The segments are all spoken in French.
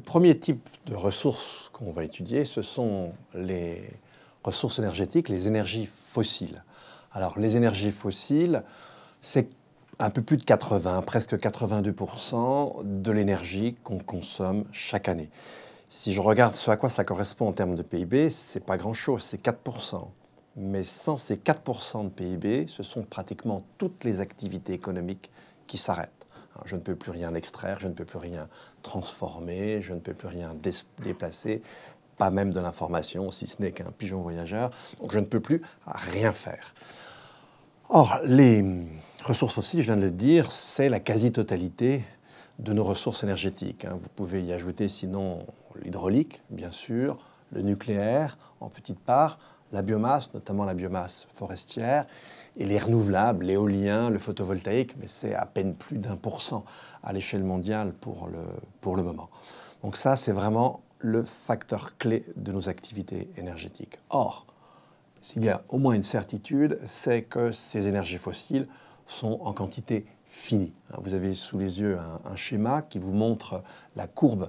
premier type de ressources qu'on va étudier, ce sont les ressources énergétiques, les énergies fossiles. Alors les énergies fossiles, c'est un peu plus de 80, presque 82% de l'énergie qu'on consomme chaque année. Si je regarde ce à quoi ça correspond en termes de PIB, c'est pas grand-chose, c'est 4%. Mais sans ces 4% de PIB, ce sont pratiquement toutes les activités économiques qui s'arrêtent. Je ne peux plus rien extraire, je ne peux plus rien transformer, je ne peux plus rien déplacer, pas même de l'information, si ce n'est qu'un pigeon voyageur. Donc je ne peux plus rien faire. Or, les ressources fossiles, je viens de le dire, c'est la quasi-totalité de nos ressources énergétiques. Hein. Vous pouvez y ajouter sinon l'hydraulique, bien sûr, le nucléaire en petite part, la biomasse, notamment la biomasse forestière, et les renouvelables, l'éolien, le photovoltaïque, mais c'est à peine plus d'un pour cent à l'échelle mondiale pour le, pour le moment. Donc ça, c'est vraiment le facteur clé de nos activités énergétiques. Or, s'il y a au moins une certitude, c'est que ces énergies fossiles sont en quantité finie. Vous avez sous les yeux un, un schéma qui vous montre la courbe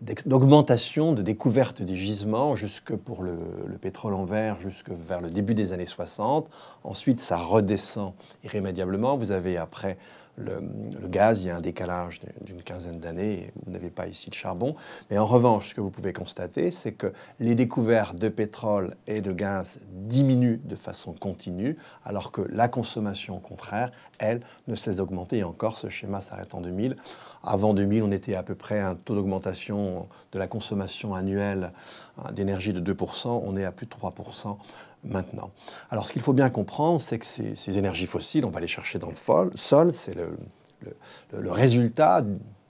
d'augmentation, de découverte des gisements, jusque pour le, pétrole en verre, jusque vers le début des années 60. Ensuite, ça redescend irrémédiablement. Vous avez après le, gaz, il y a un décalage d'une quinzaine d'années, vous n'avez pas ici de charbon. Mais en revanche, ce que vous pouvez constater, c'est que les découvertes de pétrole et de gaz diminuent de façon continue, alors que la consommation, au contraire, elle, ne cesse d'augmenter. Et encore, ce schéma s'arrête en 2000. Avant 2000, on était à peu près à un taux d'augmentation de la consommation annuelle hein, d'énergie de 2%. On est à plus de 3% Alors ce qu'il faut bien comprendre, c'est que ces, énergies fossiles, on va les chercher dans le sol, c'est le, résultat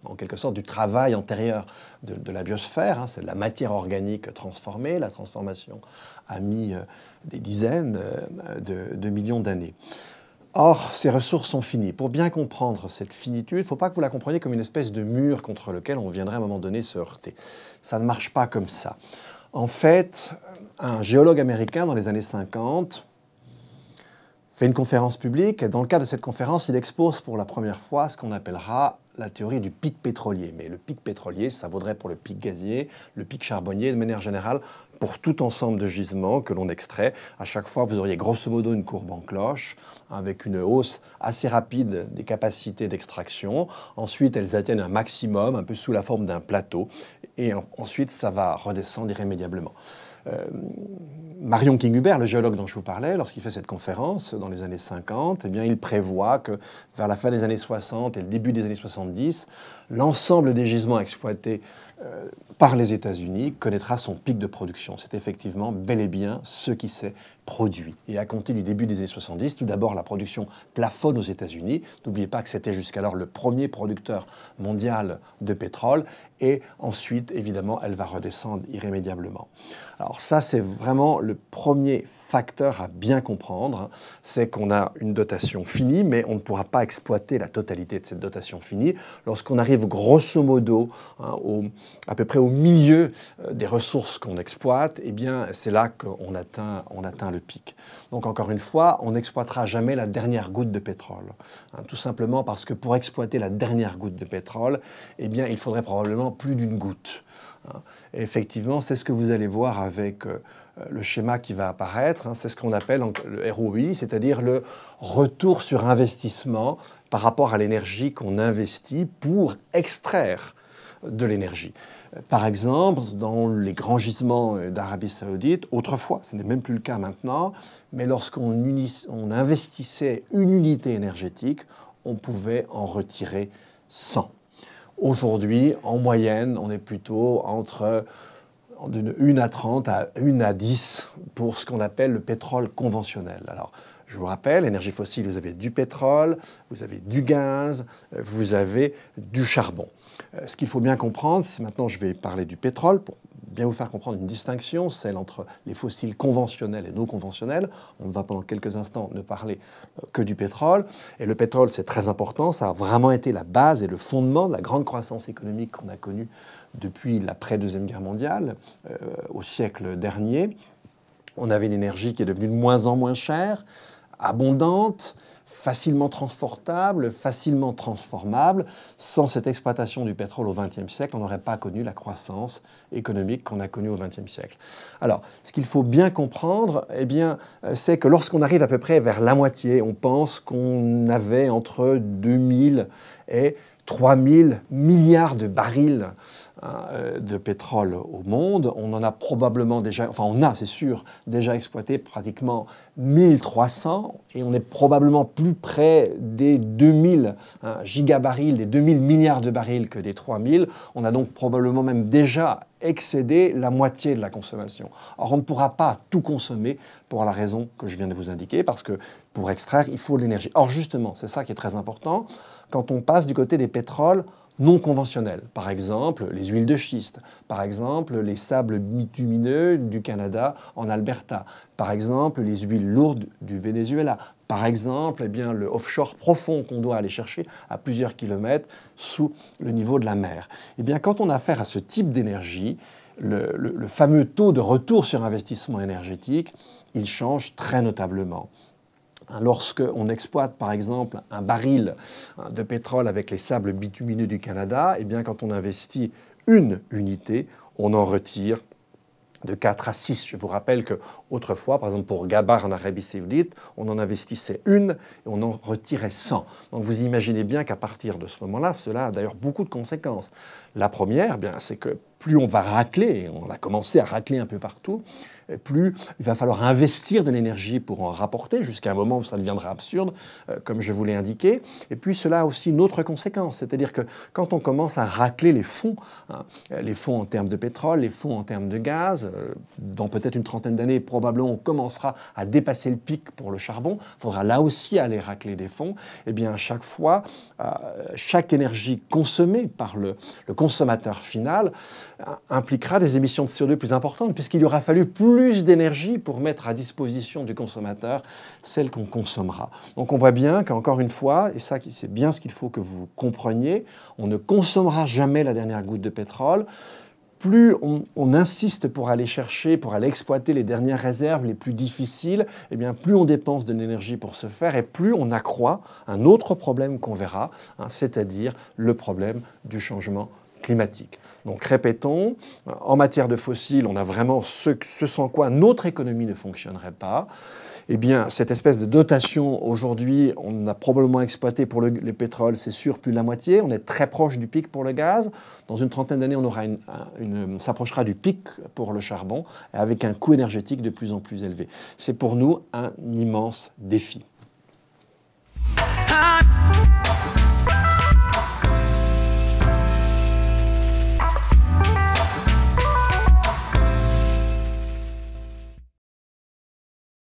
en quelque sorte du travail antérieur de, la biosphère, hein. c'est de la matière organique transformée, la transformation a mis euh, des dizaines euh, de, de millions d'années. Or, ces ressources sont finies. Pour bien comprendre cette finitude, il ne faut pas que vous la compreniez comme une espèce de mur contre lequel on viendrait à un moment donné se heurter. Ça ne marche pas comme ça. En fait, un géologue américain dans les années 50 fait une conférence publique et dans le cadre de cette conférence, il expose pour la première fois ce qu'on appellera la théorie du pic pétrolier. Mais le pic pétrolier, ça vaudrait pour le pic gazier, le pic charbonnier, de manière générale, pour tout ensemble de gisements que l'on extrait. À chaque fois, vous auriez grosso modo une courbe en cloche, avec une hausse assez rapide des capacités d'extraction. Ensuite, elles atteignent un maximum, un peu sous la forme d'un plateau, et ensuite, ça va redescendre irrémédiablement. Euh, Marion King-Hubert, le géologue dont je vous parlais, lorsqu'il fait cette conférence dans les années 50, eh bien, il prévoit que vers la fin des années 60 et le début des années 70, l'ensemble des gisements exploités euh, par les États-Unis connaîtra son pic de production. C'est effectivement bel et bien ce qui s'est produit. Et à compter du début des années 70, tout d'abord la production plafonne aux États-Unis. N'oubliez pas que c'était jusqu'alors le premier producteur mondial de pétrole. Et ensuite, évidemment, elle va redescendre irrémédiablement. Alors ça, c'est vraiment le premier facteur à bien comprendre, c'est qu'on a une dotation finie, mais on ne pourra pas exploiter la totalité de cette dotation finie. Lorsqu'on arrive grosso modo hein, à peu près au milieu euh, des ressources qu'on exploite, eh bien c'est là qu'on atteint, on atteint le Donc encore une fois, on n'exploitera jamais la dernière goutte de pétrole, hein, tout simplement parce que pour exploiter la dernière goutte de pétrole, eh il faudrait probablement plus d'une goutte. Hein. effectivement, c'est ce que vous allez voir avec euh, euh, le schéma qui va apparaître. Hein, c'est ce qu'on appelle le ROI, c'est-à-dire le retour sur investissement par rapport à l'énergie qu'on investit pour extraire de l'énergie. Par exemple, dans les grands gisements d'Arabie saoudite, autrefois, ce n'est même plus le cas maintenant, mais lorsqu'on investissait une unité énergétique, on pouvait en retirer 100. Aujourd'hui, en moyenne, on est plutôt entre d'une 1 à 30 à 1 à 10 pour ce qu'on appelle le pétrole conventionnel. Alors, je vous rappelle, énergie fossile, vous avez du pétrole, vous avez du gaz, vous avez du charbon. Euh, ce qu'il faut bien comprendre, c'est maintenant je vais parler du pétrole pour bien vous faire comprendre une distinction, celle entre les fossiles conventionnels et non conventionnels. On va pendant quelques instants ne parler euh, que du pétrole. Et le pétrole, c'est très important, ça a vraiment été la base et le fondement de la grande croissance économique qu'on a connue depuis l'après-deuxième guerre mondiale, euh, au siècle dernier. On avait une énergie qui est devenue de moins en moins chère, abondante, facilement transportable, facilement transformable. Sans cette exploitation du pétrole au XXe siècle, on n'aurait pas connu la croissance économique qu'on a connue au XXe siècle. Alors, ce qu'il faut bien comprendre, eh bien, euh, c'est que lorsqu'on arrive à peu près vers la moitié, on pense qu'on avait entre 2000 et 3000 milliards de barils de pétrole au monde. On en a probablement déjà, enfin on a, c'est sûr, déjà exploité pratiquement 1300 et on est probablement plus près des 2000 hein, gigabarils, des 2000 milliards de barils que des 3000. On a donc probablement même déjà excédé la moitié de la consommation. Or, on ne pourra pas tout consommer pour la raison que je viens de vous indiquer, parce que pour extraire, il faut de l'énergie. Or, justement, c'est ça qui est très important, quand on passe du côté des pétroles non conventionnels. Par exemple, les huiles de schiste, par exemple, les sables bitumineux du Canada en Alberta, par exemple, les huiles lourdes du Venezuela, par exemple, eh bien, le offshore profond qu'on doit aller chercher à plusieurs kilomètres sous le niveau de la mer. Eh bien, quand on a affaire à ce type d'énergie, le, le fameux taux de retour sur investissement énergétique, il change très notablement. Hein, lorsqu'on exploite par exemple un baril hein, de pétrole avec les sables bitumineux du Canada, eh bien quand on investit une unité, on en retire de 4 à 6. Je vous rappelle que autrefois, par exemple pour Gabar en Arabie Saoudite, on en investissait une et on en retirait 100. Donc vous imaginez bien qu'à partir de ce moment-là, cela a d'ailleurs beaucoup de conséquences. La première, eh bien, c'est que plus on va racler, et on a commencé à racler un peu partout, plus il va falloir investir de l'énergie pour en rapporter, jusqu'à un moment où ça deviendra absurde, euh, comme je vous l'ai indiqué. Et puis cela a aussi une autre conséquence, c'est-à-dire que quand on commence à racler les fonds, hein, les fonds en termes de pétrole, les fonds en termes de gaz, euh, dans peut-être une trentaine d'années, probablement on commencera à dépasser le pic pour le charbon, il faudra là aussi aller racler des fonds, et eh bien à chaque fois, euh, chaque énergie consommée par le, le consommateur final impliquera des émissions de CO2 plus importantes, puisqu'il aura fallu plus plus d'énergie pour mettre à disposition du consommateur celle qu'on consommera. Donc on voit bien qu'encore une fois, et ça c'est bien ce qu'il faut que vous compreniez, on ne consommera jamais la dernière goutte de pétrole. Plus on, insiste pour aller chercher, pour aller exploiter les dernières réserves les plus difficiles, eh bien plus on dépense de l'énergie pour ce faire et plus on accroît un autre problème qu'on verra, hein, c'est-à-dire le problème du changement climatique. Donc répétons, en matière de fossiles, on a vraiment ce, sans quoi notre économie ne fonctionnerait pas. Eh bien, cette espèce de dotation, aujourd'hui, on a probablement exploité pour le, les pétroles, c'est sûr, plus de la moitié. On est très proche du pic pour le gaz. Dans une trentaine d'années, on, une, s'approchera du pic pour le charbon, avec un coût énergétique de plus en plus élevé. C'est pour nous un immense défi.